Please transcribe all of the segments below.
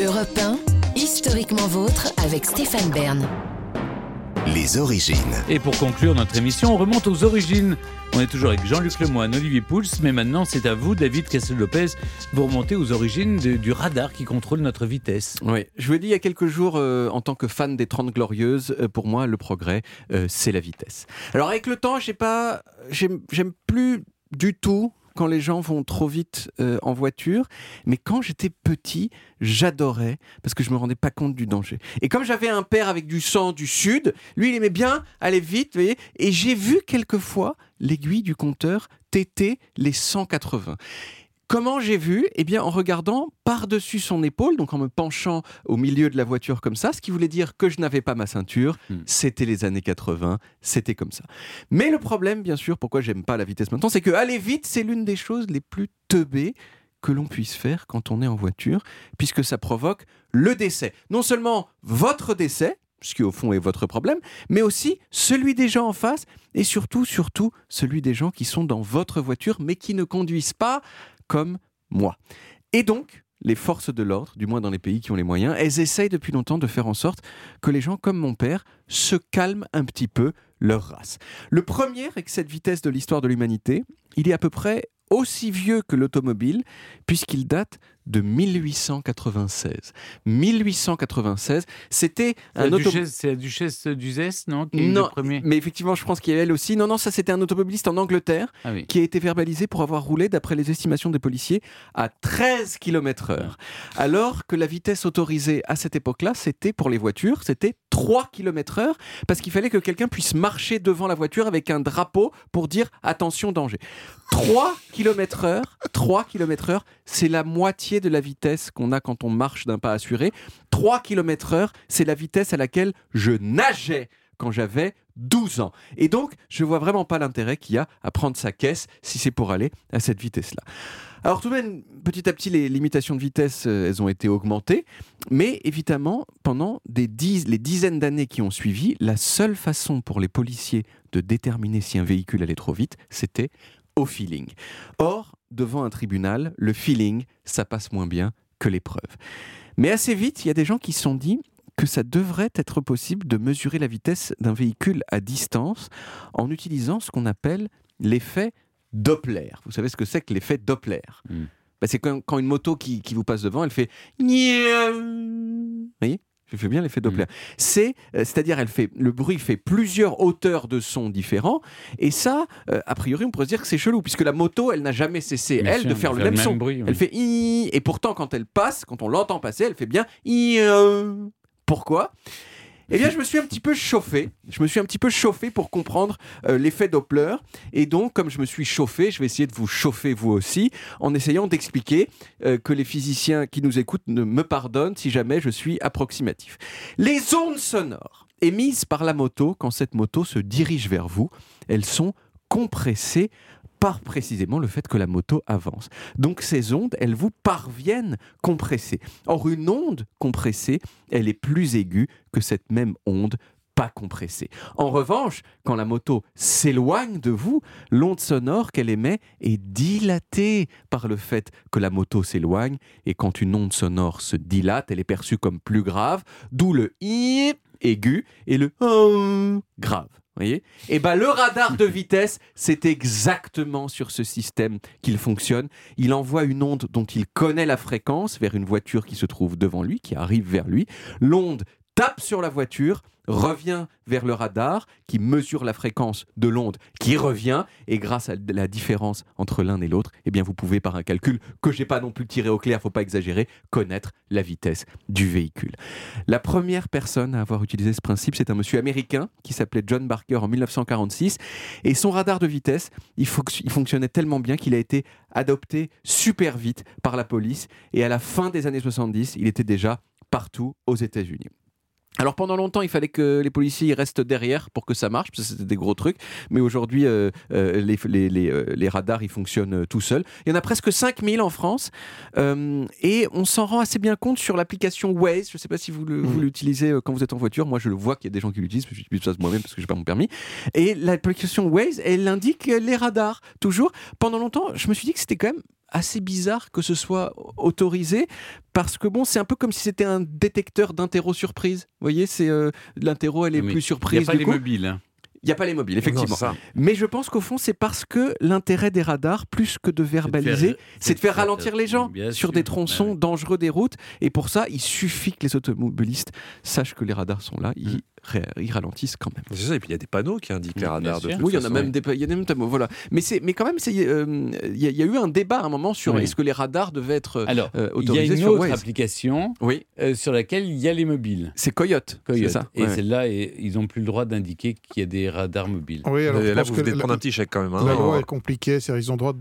Europe 1, historiquement vôtre avec Stéphane Bern. Les origines. Et pour conclure notre émission, on remonte aux origines. On est toujours avec Jean-Luc Lemoyne, Olivier Pouls, mais maintenant c'est à vous, David Castel-Lopez, vous remontez aux origines de- du radar qui contrôle notre vitesse. Oui, je vous l'ai dit il y a quelques jours, euh, en tant que fan des 30 Glorieuses, euh, pour moi, le progrès, euh, c'est la vitesse. Alors, avec le temps, j'ai pas, j'aime j'aime plus du tout quand les gens vont trop vite euh, en voiture, mais quand j'étais petit, j'adorais parce que je me rendais pas compte du danger. Et comme j'avais un père avec du sang du sud, lui, il aimait bien aller vite, vous voyez, et j'ai vu quelquefois l'aiguille du compteur téter les 180. Comment j'ai vu? Eh bien, en regardant par-dessus son épaule, donc en me penchant au milieu de la voiture comme ça, ce qui voulait dire que je n'avais pas ma ceinture. Hmm. C'était les années 80, c'était comme ça. Mais le problème, bien sûr, pourquoi j'aime pas la vitesse maintenant, c'est que aller vite, c'est l'une des choses les plus teubées que l'on puisse faire quand on est en voiture, puisque ça provoque le décès. Non seulement votre décès, ce qui au fond est votre problème, mais aussi celui des gens en face, et surtout, surtout, celui des gens qui sont dans votre voiture, mais qui ne conduisent pas comme moi. Et donc, les forces de l'ordre, du moins dans les pays qui ont les moyens, elles essayent depuis longtemps de faire en sorte que les gens comme mon père se calment un petit peu leur race. Le premier avec cette vitesse de l'histoire de l'humanité, il est à peu près aussi vieux que l'automobile, puisqu'il date de 1896. 1896, c'était un auto- duchesse- C'est la duchesse d'Uzès, non qui est Non, mais effectivement, je pense qu'il y a elle aussi. Non, non, ça c'était un automobiliste en Angleterre Ah oui. qui a été verbalisé pour avoir roulé, d'après les estimations des policiers, à 13 km/h. Alors que la vitesse autorisée à cette époque-là, c'était pour les voitures, c'était 3 km/h, parce qu'il fallait que quelqu'un puisse marcher devant la voiture avec un drapeau pour dire attention, danger. 3 km/h, 3 km/h, c'est la moitié de la vitesse qu'on a quand on marche d'un pas assuré. 3 km/h, c'est la vitesse à laquelle je nageais quand j'avais 12 ans. Et donc, je vois vraiment pas l'intérêt qu'il y a à prendre sa caisse si c'est pour aller à cette vitesse-là. Alors tout de même, petit à petit, les limitations de vitesse, euh, elles ont été augmentées, mais évidemment, pendant les dizaines d'années qui ont suivi, la seule façon pour les policiers de déterminer si un véhicule allait trop vite, c'était au feeling. Or, devant un tribunal, le feeling, ça passe moins bien que l'épreuve. Mais assez vite, il y a des gens qui se sont dit que ça devrait être possible de mesurer la vitesse d'un véhicule à distance en utilisant ce qu'on appelle l'effet Doppler. Vous savez ce que c'est que l'effet Doppler? Hmm. Bah, C'est quand, quand une moto qui, qui vous passe devant, elle fait... Vous voyez? Je fais bien l'effet Doppler. C'est, euh, c'est-à-dire, elle fait le bruit fait plusieurs hauteurs de son différents, et ça, euh, a priori, on pourrait se dire que c'est chelou, puisque la moto, elle n'a jamais cessé Bien elle sûr, de faire le même son. bruit, oui. Elle fait i, et pourtant, quand elle passe, quand on l'entend passer, elle fait bien i. euh. Pourquoi eh bien, je me suis un petit peu chauffé. Je me suis un petit peu chauffé pour comprendre euh, l'effet Doppler. Et donc, comme je me suis chauffé, je vais essayer de vous chauffer vous aussi, en essayant d'expliquer euh, que les physiciens qui nous écoutent ne me pardonnent si jamais je suis approximatif. Les ondes sonores émises par la moto quand cette moto se dirige vers vous, elles sont compressées par précisément le fait que la moto avance. Donc ces ondes, elles vous parviennent compressées. Or, une onde compressée, elle est plus aiguë que cette même onde pas compressée. En revanche, quand la moto s'éloigne de vous, l'onde sonore qu'elle émet est dilatée par le fait que la moto s'éloigne, et quand une onde sonore se dilate, elle est perçue comme plus grave, d'où le i aigu et le grave. Et ben le radar de vitesse, c'est exactement sur ce système qu'il fonctionne. Il envoie une onde dont il connaît la fréquence vers une voiture qui se trouve devant lui, qui arrive vers lui. L'onde tape sur la voiture, revient vers le radar qui mesure la fréquence de l'onde qui revient et grâce à la différence entre l'un et l'autre, eh bien vous pouvez par un calcul que j'ai pas non plus tiré au clair, faut pas exagérer, connaître la vitesse du véhicule. La première personne à avoir utilisé ce principe, c'est un monsieur américain qui s'appelait John Barker en 1946 et son radar de vitesse, il, fonc- il fonctionnait tellement bien qu'il a été adopté super vite par la police et à la fin des années 70, il était déjà partout aux États-Unis. Alors pendant longtemps, il fallait que les policiers restent derrière pour que ça marche, parce que c'était des gros trucs. Mais aujourd'hui, euh, euh, les, les- les, euh, les radars, ils fonctionnent tout seuls. Il y en a presque 5000 en France. euh, et on s'en rend assez bien compte sur l'application Waze. Je ne sais pas si vous vous l'utilisez quand vous êtes en voiture. Moi, je le vois qu'il y a des gens qui l'utilisent, parce que j'utilise ça moi-même parce que je n'ai pas mon permis. Et l'application Waze, elle indique les radars, toujours. Pendant longtemps, je me suis dit que c'était quand même assez bizarre que ce soit autorisé parce que bon, c'est un peu comme si c'était un détecteur d'interro surprise. Vous voyez, c'est euh, l'interro, elle est Mais plus Il surprise. n'y a pas les coup. mobiles. hein. Il n'y a pas les mobiles, effectivement. Non. Mais je pense qu'au fond, c'est parce que l'intérêt des radars, plus que de verbaliser, c'est de faire ralentir les gens sur sûr. des tronçons Ouais, dangereux des routes. Et pour ça, il suffit que les automobilistes sachent que les radars sont là. Ils, ré- ils ralentissent quand même. C'est ça, et puis il y a des panneaux qui indiquent les radars de Oui, il y en a même des, il y a voilà. Mais c'est, mais quand même, c'est, euh, il y, a- il y a eu un débat à un moment sur Oui. est-ce que les radars devaient être Alors, euh, il y a autorisés une sur autre Waze. application Oui, euh, sur laquelle il y a les mobiles. c'est Coyote. Coyote. C'est ça. Et ouais. celle-là, ils n'ont plus le droit d'indiquer qu'il y a des radars mobiles. Oui, alors là, vous venez prendre un petit chèque quand même. hein. La loi est compliquée, c'est-à-dire ils ont le droit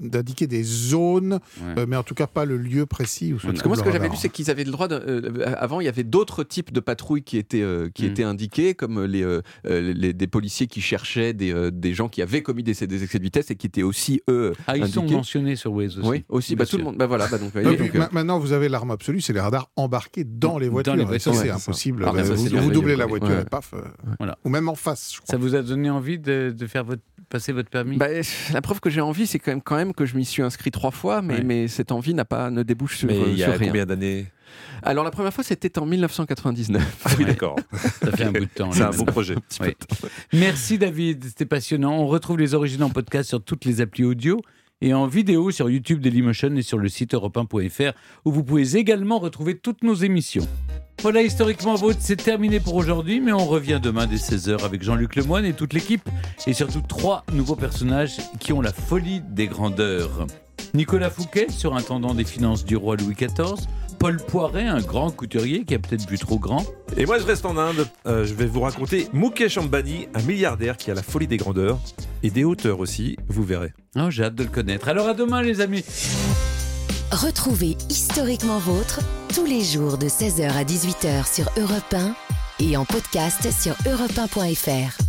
d'indiquer des zones, Ouais. euh, mais en tout cas pas le lieu précis où se Parce Parce que moi, ce que j'avais lu, c'est qu'ils avaient le droit. Euh, avant, il y avait d'autres types de patrouilles qui étaient euh, qui Mm. Indiquées, comme les, euh, euh, les- des policiers qui cherchaient des, euh, des gens qui avaient commis des, des excès de vitesse et qui étaient aussi eux Ah, ils sont mentionnés sur Waze aussi. Oui, aussi. Bah, tout le monde. Bah voilà. Bah, donc, euh, maintenant, vous avez l'arme absolue, c'est les radars embarqués dans les Dans voitures. les ça, c'est ouais, c'est ça. impossible. Ah, ça, vous doublez la voiture Ouais. et paf. euh, Voilà. Ou même en face, je crois. Ça vous a donné envie de, de faire votre, passer votre permis bah, la preuve que j'ai envie, c'est quand même, quand même que je m'y suis inscrit trois fois, mais, Ouais. mais cette envie n'a pas ne débouche sur, Mais euh, il y sur a rien. combien d'années? Alors la première fois, c'était en 1999. Ah oui, Ouais. d'accord. Ça fait un bout de temps. C'est un beau projet. Merci David, c'était passionnant. On retrouve les origines en podcast sur toutes les applis audio et en vidéo sur YouTube Dailymotion et sur le site europe1.fr où vous pouvez également retrouver toutes nos émissions. Voilà, historiquement vôtre, c'est terminé pour aujourd'hui, mais on revient demain dès 16h avec Jean-Luc Lemoyne et toute l'équipe, et surtout trois nouveaux personnages qui ont la folie des grandeurs. Nicolas Fouquet, surintendant des finances du roi Louis XIV, Paul Poiret, un grand couturier qui a peut-être vu trop grand, Et moi, je reste en Inde. Euh, je vais vous raconter Mukesh Ambani, un milliardaire qui a la folie des grandeurs et des hauteurs aussi, vous verrez. Oh, j'ai hâte de le connaître. Alors à demain les amis Retrouvez Historiquement Vôtre tous les jours de 16h à 18h sur Europe 1 et en podcast sur europe1.fr.